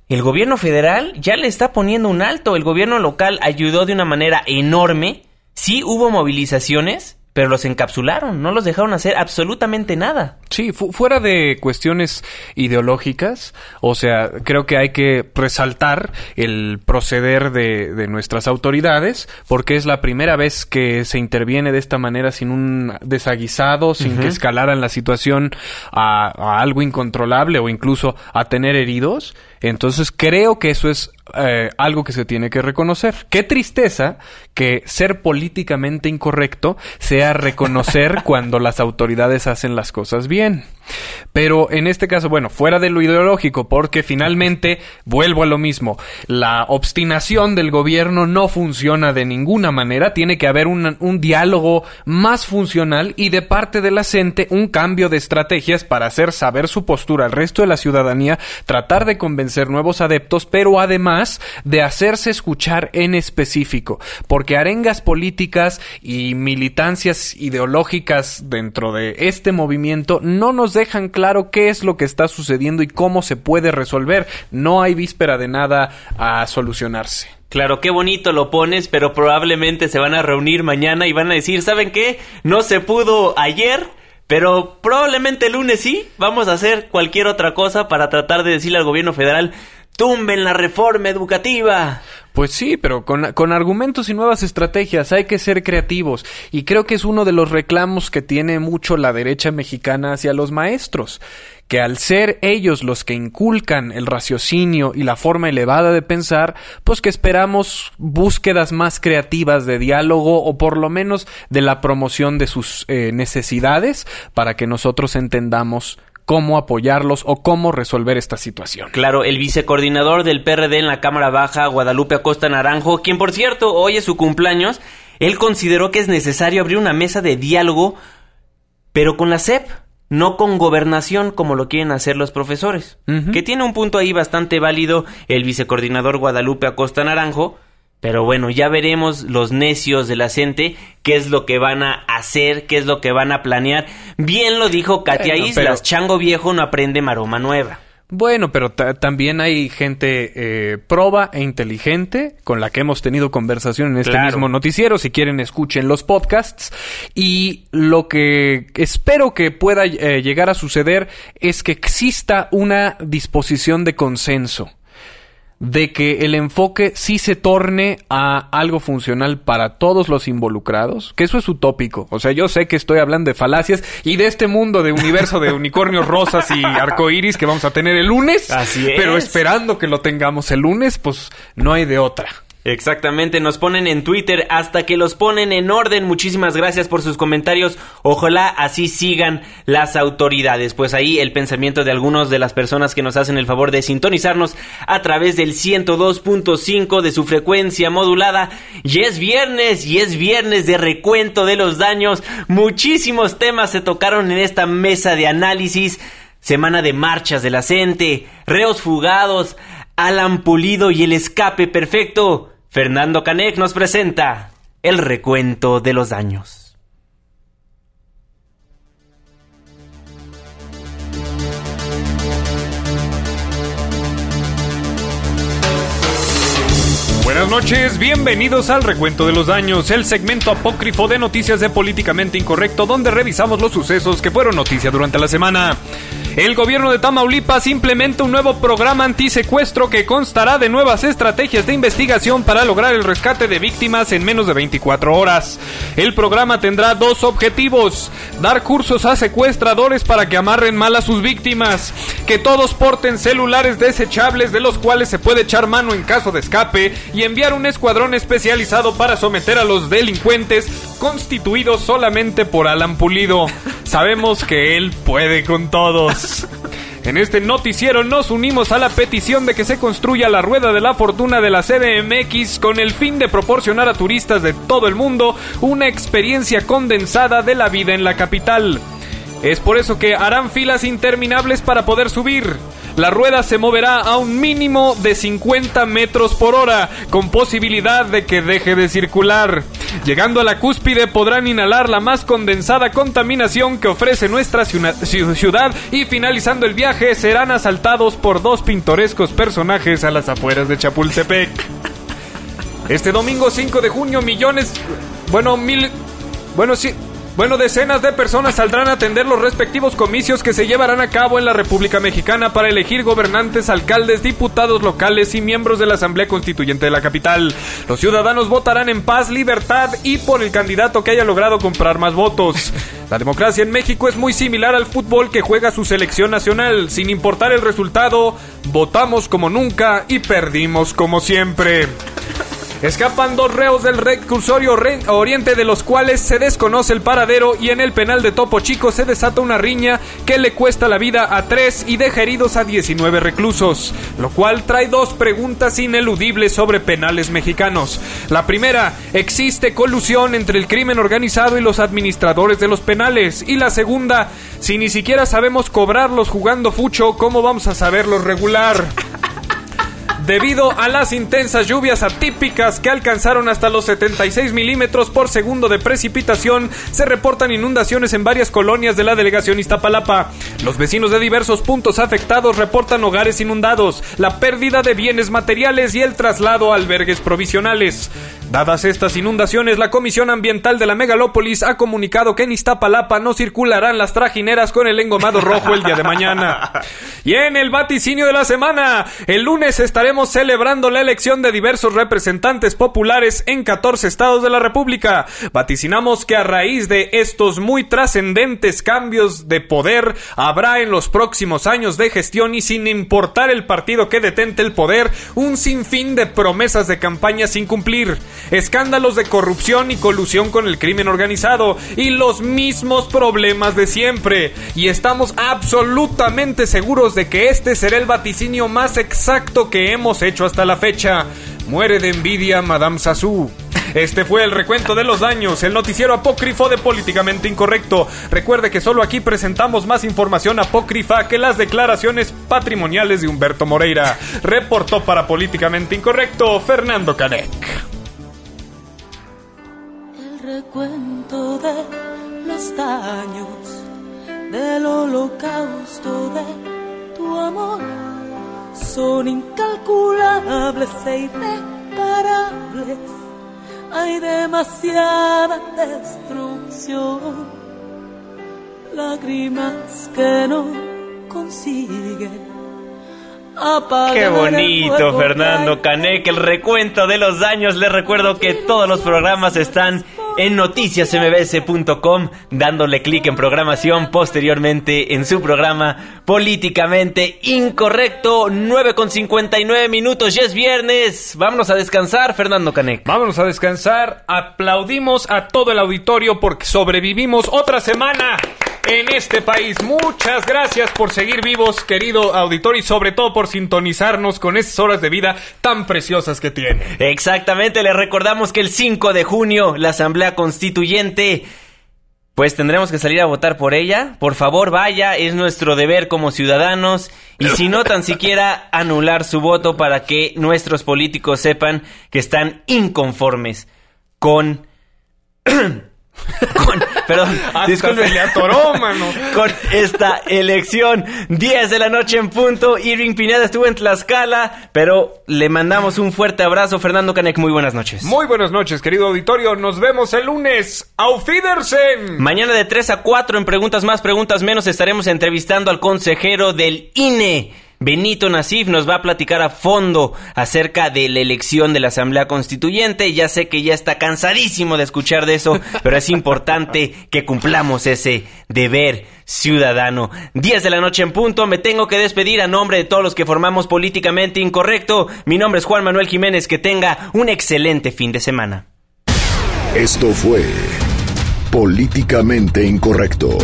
El gobierno federal ya le está poniendo un alto. El gobierno local ayudó de una manera enorme. Sí hubo movilizaciones, pero los encapsularon, no los dejaron hacer absolutamente nada. Sí, fuera de cuestiones ideológicas, o sea, creo que hay que resaltar el proceder de, nuestras autoridades, porque es la primera vez que se interviene de esta manera sin un desaguisado, sin que escalaran la situación a, a algo incontrolable o incluso a tener heridos. Entonces creo que eso es eh, algo que se tiene que reconocer. Qué tristeza que ser políticamente incorrecto sea reconocer *laughs* cuando las autoridades hacen las cosas bien. Pero en este caso, bueno, fuera de lo ideológico, porque finalmente vuelvo a lo mismo, la obstinación del gobierno no funciona de ninguna manera, tiene que haber un, un diálogo más funcional y de parte de la gente un cambio de estrategias para hacer saber su postura al resto de la ciudadanía, tratar de convencer nuevos adeptos, pero además de hacerse escuchar en específico, porque arengas políticas y militancias ideológicas dentro de este movimiento no nos dejan claro qué es lo que está sucediendo y cómo se puede resolver. No hay víspera de nada a solucionarse. Claro, qué bonito lo pones, pero probablemente se van a reunir mañana y van a decir, ¿saben qué? No se pudo ayer, pero probablemente el lunes sí. Vamos a hacer cualquier otra cosa para tratar de decirle al gobierno federal, tumben la reforma educativa. Pues sí, pero con, con, argumentos y nuevas estrategias hay que ser creativos. Y creo que es uno de los reclamos que tiene mucho la derecha mexicana hacia los maestros, que al ser ellos los que inculcan el raciocinio y la forma elevada de pensar, pues que esperamos búsquedas más creativas de diálogo o por lo menos de la promoción de sus eh, necesidades para que nosotros entendamos cómo apoyarlos o cómo resolver esta situación. Claro, el vicecoordinador del PRD en la Cámara Baja, Guadalupe Acosta Naranjo, quien por cierto hoy es su cumpleaños, él consideró que es necesario abrir una mesa de diálogo, pero con la SEP, no con gobernación como lo quieren hacer los profesores. Que tiene un punto ahí bastante válido el vicecoordinador Guadalupe Acosta Naranjo, pero bueno, ya veremos los necios de la gente, qué es lo que van a hacer, qué es lo que van a planear. Bien lo dijo Katia Islas, chango viejo no aprende maroma nueva. Bueno, pero también hay gente eh, proba e inteligente con la que hemos tenido conversación en este mismo noticiero. Si quieren, escuchen los podcasts. Y lo que espero que pueda eh, llegar a suceder es que exista una disposición de consenso de que el enfoque sí se torne a algo funcional para todos los involucrados, que eso es utópico. O sea, yo sé que estoy hablando de falacias y de este mundo de universo de unicornios rosas y arcoíris que vamos a tener el lunes. Así es. Pero esperando que lo tengamos el lunes, pues no hay de otra. Exactamente, nos ponen en Twitter hasta que los ponen en orden. Muchísimas gracias por sus comentarios. Ojalá así sigan las autoridades. Pues ahí el pensamiento de algunos de las personas que nos hacen el favor de sintonizarnos a través del 102.5 de su frecuencia modulada. Y es viernes, y es viernes de recuento de los daños. Muchísimos temas se tocaron en esta mesa de análisis. Semana de marchas de la CENTE, reos fugados, Alan Pulido y el escape perfecto. Fernando Canek nos presenta el recuento de los daños. Buenas noches, bienvenidos al Recuento de los Daños, el segmento apócrifo de noticias de Políticamente Incorrecto, donde revisamos los sucesos que fueron noticia durante la semana. El gobierno de Tamaulipas implementa un nuevo programa antisecuestro que constará de nuevas estrategias de investigación para lograr el rescate de víctimas en menos de 24 horas. El programa tendrá dos objetivos, dar cursos a secuestradores para que amarren mal a sus víctimas, que todos porten celulares desechables de los cuales se puede echar mano en caso de escape y enviar un escuadrón especializado para someter a los delincuentes constituido solamente por Alan Pulido. Sabemos que él puede con todos. En este noticiero nos unimos a la petición de que se construya la rueda de la fortuna de la CDMX con el fin de proporcionar a turistas de todo el mundo una experiencia condensada de la vida en la capital. Es por eso que harán filas interminables para poder subir. La rueda se moverá a un mínimo de 50 metros por hora, con posibilidad de que deje de circular. Llegando a la cúspide podrán inhalar la más condensada contaminación que ofrece nuestra ciudad y finalizando el viaje serán asaltados por dos pintorescos personajes a las afueras de Chapultepec. Este domingo 5 de junio millones... Bueno, mil... Bueno, sí... Bueno, decenas de personas saldrán a atender los respectivos comicios que se llevarán a cabo en la República Mexicana para elegir gobernantes, alcaldes, diputados locales y miembros de la Asamblea Constituyente de la capital. Los ciudadanos votarán en paz, libertad y por el candidato que haya logrado comprar más votos. *laughs* La democracia en México es muy similar al fútbol que juega su selección nacional. Sin importar el resultado, votamos como nunca y perdimos como siempre. Escapan dos reos del recursorio oriente de los cuales se desconoce el paradero y en el penal de Topo Chico se desata una riña que le cuesta la vida a tres y deja heridos a 19 reclusos, lo cual trae dos preguntas ineludibles sobre penales mexicanos. La primera, ¿existe colusión entre el crimen organizado y los administradores de los penales? Y la segunda, si ni siquiera sabemos cobrarlos jugando fucho, ¿cómo vamos a saberlos regular? Debido a las intensas lluvias atípicas que alcanzaron hasta los 76 milímetros por segundo de precipitación, se reportan inundaciones en varias colonias de la delegación Iztapalapa. Los vecinos de diversos puntos afectados reportan hogares inundados, la pérdida de bienes materiales y el traslado a albergues provisionales. Dadas estas inundaciones, la Comisión Ambiental de la Megalópolis ha comunicado que en Iztapalapa no circularán las trajineras con el engomado rojo el día de mañana. Y en el vaticinio de la semana, el lunes estaremos celebrando la elección de diversos representantes populares en 14 estados de la República. Vaticinamos que a raíz de estos muy trascendentes cambios de poder, habrá en los próximos años de gestión y sin importar el partido que detente el poder, un sinfín de promesas de campaña sin cumplir escándalos de corrupción y colusión con el crimen organizado y los mismos problemas de siempre. Y estamos absolutamente seguros de que este será el vaticinio más exacto que hemos hecho hasta la fecha. Muere de envidia Madame Sassou. Este fue el recuento de los daños, el noticiero apócrifo de Políticamente Incorrecto. Recuerde que solo aquí presentamos más información apócrifa que las declaraciones patrimoniales de Humberto Moreira. Reportó para Políticamente Incorrecto Fernando Canek recuento de los daños del holocausto de tu amor son incalculables e irreparables. Hay demasiada destrucción, lágrimas que no consiguen Qué bonito, Fernando Canek, el recuento de los daños. Les recuerdo que todos los programas están en noticiasmbs.com, dándole clic en programación, posteriormente en su programa Políticamente Incorrecto, 9 con 59 minutos, ya es viernes, vámonos a descansar, Fernando Canek. Vámonos a descansar, aplaudimos a todo el auditorio porque sobrevivimos otra semana en este país. Muchas gracias por seguir vivos, querido auditorio, y sobre todo por sintonizarnos con esas horas de vida tan preciosas que tiene. Exactamente, les recordamos que el 5 de junio la Asamblea Constituyente pues tendremos que salir a votar por ella. Por favor, vaya, es nuestro deber como ciudadanos. Y si no, tan siquiera anular su voto para que nuestros políticos sepan que están inconformes con *clears throat* *laughs* con, perdón, disculpe, le atoró, mano. *laughs* con esta elección. 10 de la noche en punto. Irving Pineda estuvo en Tlaxcala, pero le mandamos un fuerte abrazo. Fernando Canek, muy buenas noches. Muy buenas noches, querido auditorio. Nos vemos el lunes. ¡Auf Wiedersehen! Mañana de 3 a 4 en Preguntas Más, Preguntas Menos estaremos entrevistando al consejero del INE. Benito Nasif nos va a platicar a fondo acerca de la elección de la Asamblea Constituyente. Ya sé que ya está cansadísimo de escuchar de eso, *laughs* pero es importante que cumplamos ese deber ciudadano. 10 de la noche en punto, me tengo que despedir a nombre de todos los que formamos políticamente incorrecto. Mi nombre es Juan Manuel Jiménez, que tenga un excelente fin de semana. Esto fue Políticamente Incorrecto.